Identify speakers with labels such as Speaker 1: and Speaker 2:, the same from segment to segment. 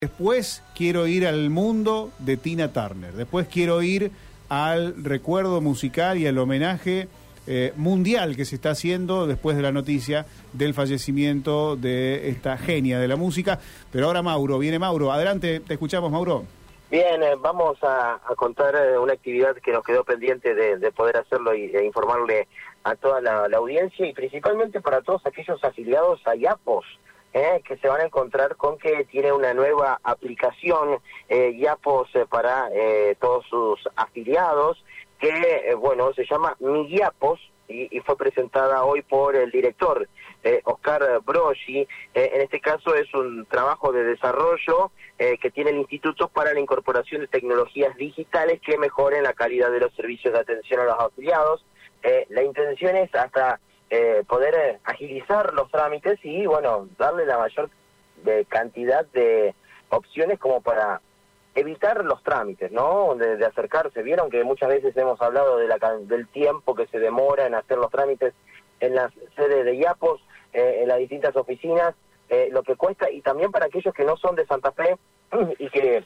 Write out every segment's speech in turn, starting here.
Speaker 1: Después quiero ir al mundo de Tina Turner. Después quiero ir al recuerdo musical y al homenaje eh, mundial que se está haciendo después de la noticia del fallecimiento de esta genia de la música. Pero ahora Mauro, viene Mauro. Adelante, te escuchamos Mauro.
Speaker 2: Bien, eh, vamos a, contar eh, una actividad que nos quedó pendiente de, poder hacerlo y de informarle a toda la, audiencia y principalmente para todos aquellos afiliados a IAPOS. Eh, que se van a encontrar con que tiene una nueva aplicación eh, Yapos eh, para eh, todos sus afiliados, que bueno se llama Mi Yapos y, fue presentada hoy por el director Oscar Broschi. en este caso es un trabajo de desarrollo que tiene el Instituto para la Incorporación de Tecnologías Digitales que mejoren la calidad de los servicios de atención a los afiliados. la intención es hasta eh, poder eh, agilizar los trámites y, bueno, darle la mayor de cantidad de opciones como para evitar los trámites, ¿no? De, acercarse. Vieron que muchas veces hemos hablado de la, del tiempo que se demora en hacer los trámites en las sedes de IAPOS, eh, en las distintas oficinas, lo que cuesta, y también para aquellos que no son de Santa Fe y que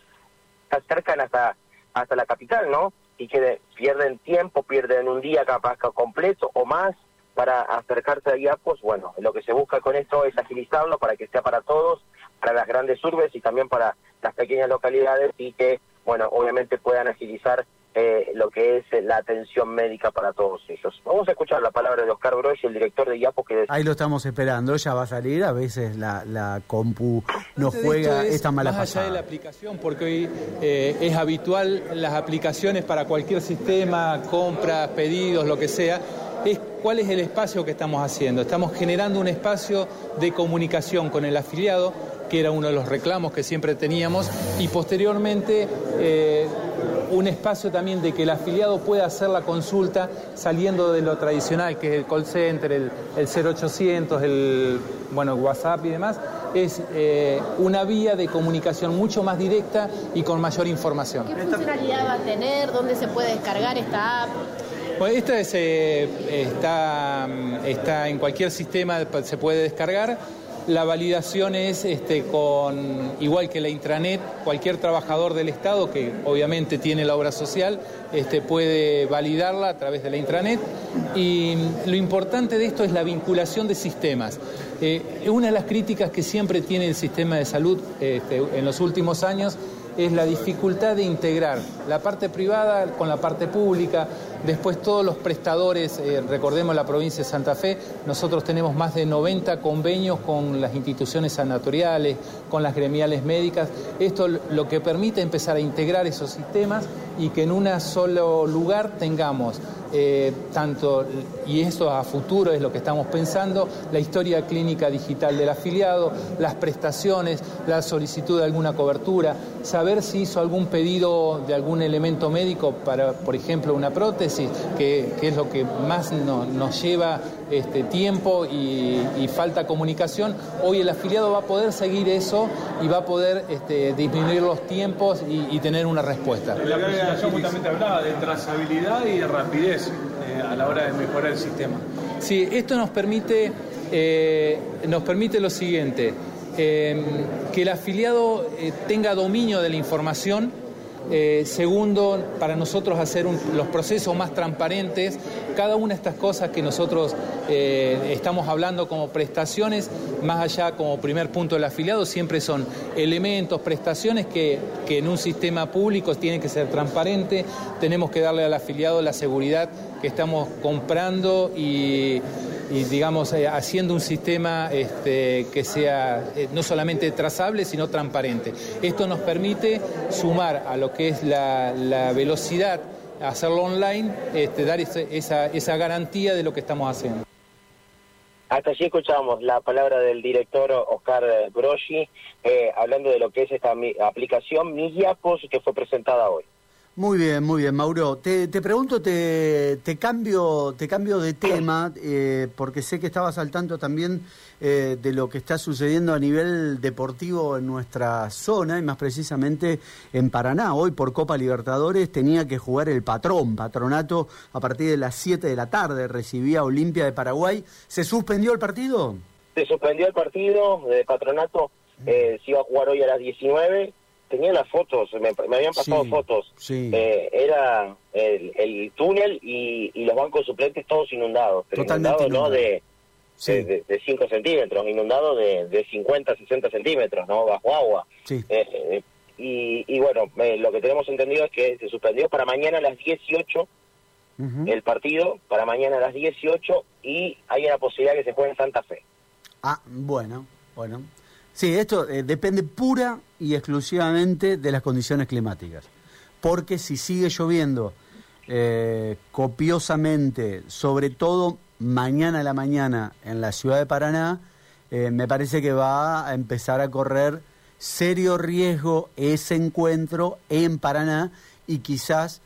Speaker 2: se acercan hasta, hasta la capital, ¿no? Y que pierden tiempo, pierden un día capaz completo o más para acercarse a IAPOS, bueno, lo que se busca con esto es agilizarlo para que sea para todos, para las grandes urbes y también para las pequeñas localidades y que, bueno, obviamente puedan agilizar eh, lo que es la atención médica para todos ellos. Vamos a escuchar la palabra de Oscar Broch, el director de IAPOS. Que
Speaker 3: Ahí lo estamos esperando, ya va a salir, a veces la, la compu no juega esta mala
Speaker 4: más allá de la aplicación, porque hoy eh, es habitual las aplicaciones para cualquier sistema, compras, pedidos, lo que sea, cuál es el espacio que estamos haciendo. Estamos generando un espacio de comunicación con el afiliado, que era uno de los reclamos que siempre teníamos, y posteriormente eh, un espacio también de que el afiliado pueda hacer la consulta saliendo de lo tradicional, que es el call center, el, 0800, el bueno, WhatsApp y demás, es eh, una vía de comunicación mucho más directa y con mayor información.
Speaker 5: ¿Qué funcionalidad va a tener? ¿Dónde se puede descargar esta app?
Speaker 4: Pues esta eh, está, está en cualquier sistema, se puede descargar. La validación es este, con, igual que la intranet, cualquier trabajador del Estado que obviamente tiene la obra social este, puede validarla a través de la intranet. Y lo importante de esto es la vinculación de sistemas. Eh, una de las críticas que siempre tiene el sistema de salud este, en los últimos años es la dificultad de integrar la parte privada con la parte pública. Después todos los prestadores, eh, recordemos la provincia de Santa Fe, nosotros tenemos más de 90 convenios con las instituciones sanatoriales, con las gremiales médicas. Esto lo que permite empezar a integrar esos sistemas y que en un solo lugar tengamos eh, tanto, y eso a futuro es lo que estamos pensando, la historia clínica digital del afiliado, las prestaciones, la solicitud de alguna cobertura, saber si hizo algún pedido de algún elemento médico para, por ejemplo, una prótesis, que, es lo que más nos lleva este, tiempo y, falta comunicación. Hoy el afiliado va a poder seguir eso y va a poder este, disminuir los tiempos y, tener una respuesta.
Speaker 6: Presentación justamente hablaba de trazabilidad y de rapidez eh, a la hora de mejorar el sistema.
Speaker 4: Sí, esto nos permite, eh, nos permite lo siguiente, eh, que el afiliado tenga dominio de la información eh, segundo, para nosotros hacer los procesos más transparentes. Cada una de estas cosas que nosotros eh, estamos hablando como prestaciones, más allá como primer punto del afiliado, siempre son elementos, prestaciones que, que en un sistema público tienen que ser transparentes. Tenemos que darle al afiliado la seguridad que estamos comprando y y digamos eh, haciendo un sistema este, que sea eh, no solamente trazable sino transparente. Esto nos permite sumar a lo que es la, velocidad, hacerlo online, este, dar esa, esa garantía de lo que estamos haciendo.
Speaker 2: Hasta allí escuchamos la palabra del director Oscar Broschi eh, hablando de lo que es esta aplicación Migiapos que fue presentada hoy.
Speaker 3: Muy bien, muy bien, Mauro. Te, te pregunto, te, te, cambio, te cambio de tema, eh, porque sé que estabas al tanto también eh, de lo que está sucediendo a nivel deportivo en nuestra zona, y más precisamente en Paraná. Hoy por Copa Libertadores tenía que jugar el patrón, patronato, a partir de las 7 de la tarde, recibía Olimpia de Paraguay. ¿Se suspendió el partido?
Speaker 2: Se suspendió el partido de patronato eh, se iba a jugar hoy a las 19, tenía las fotos, me, me habían pasado
Speaker 3: Sí,
Speaker 2: fotos,
Speaker 3: sí.
Speaker 2: Eh, era el, el túnel y, y los bancos suplentes todos inundados, pero
Speaker 3: Totalmente
Speaker 2: inundados no
Speaker 3: inundados.
Speaker 2: de
Speaker 3: Sí.
Speaker 2: de, de 5 centímetros, inundados de, de 50, 60 centímetros, ¿no? Bajo agua.
Speaker 3: Sí.
Speaker 2: Eh, eh, y, y bueno, eh, lo que tenemos entendido es que se suspendió para mañana a las 18
Speaker 3: Ujú.
Speaker 2: el partido, para mañana a las 18 y hay una posibilidad que se juegue en Santa Fe.
Speaker 3: Ah, bueno, bueno. Sí, esto eh, depende pura y exclusivamente de las condiciones climáticas. Porque si sigue lloviendo eh, copiosamente, sobre todo mañana a la mañana en la ciudad de Paraná, eh, me parece que va a empezar a correr serio riesgo ese encuentro en Paraná y quizás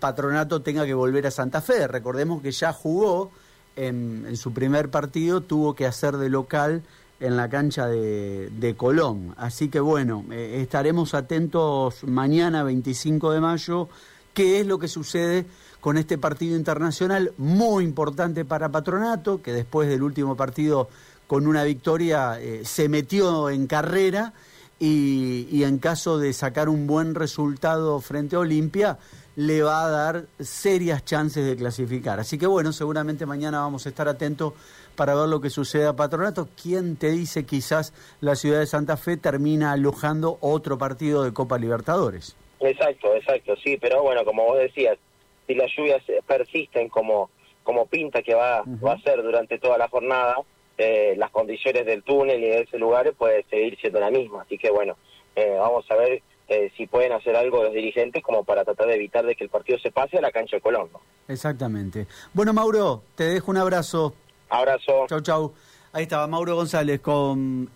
Speaker 3: Patronato tenga que volver a Santa Fe. Recordemos que ya jugó en su primer partido, tuvo que hacer de local en la cancha de, de Colón. Así que bueno, eh, estaremos atentos mañana 25 de mayo, qué es lo que sucede con este partido internacional muy importante para Patronato, que después del último partido con una victoria eh, se metió en carrera y, y en caso de sacar un buen resultado frente a Olimpia, le va a dar serias chances de clasificar. Así que bueno, seguramente mañana vamos a estar atentos para ver lo que sucede a Patronato. ¿Quién te dice quizás la ciudad de Santa Fe termina alojando otro partido de Copa Libertadores?
Speaker 2: Exacto, exacto, sí, pero bueno, como vos decías, si las lluvias persisten como, como pinta que va, va a ser durante toda la jornada, eh, las condiciones del túnel y de ese lugar puede seguir siendo la misma. Así que bueno, eh, vamos a ver eh, si pueden hacer algo los dirigentes como para tratar de evitar de que el partido se pase a la cancha de Colón. ¿no?
Speaker 3: Exactamente. Bueno, Mauro, te dejo un abrazo.
Speaker 2: Abrazo.
Speaker 3: Chau, chau. Ahí estaba Mauro González con...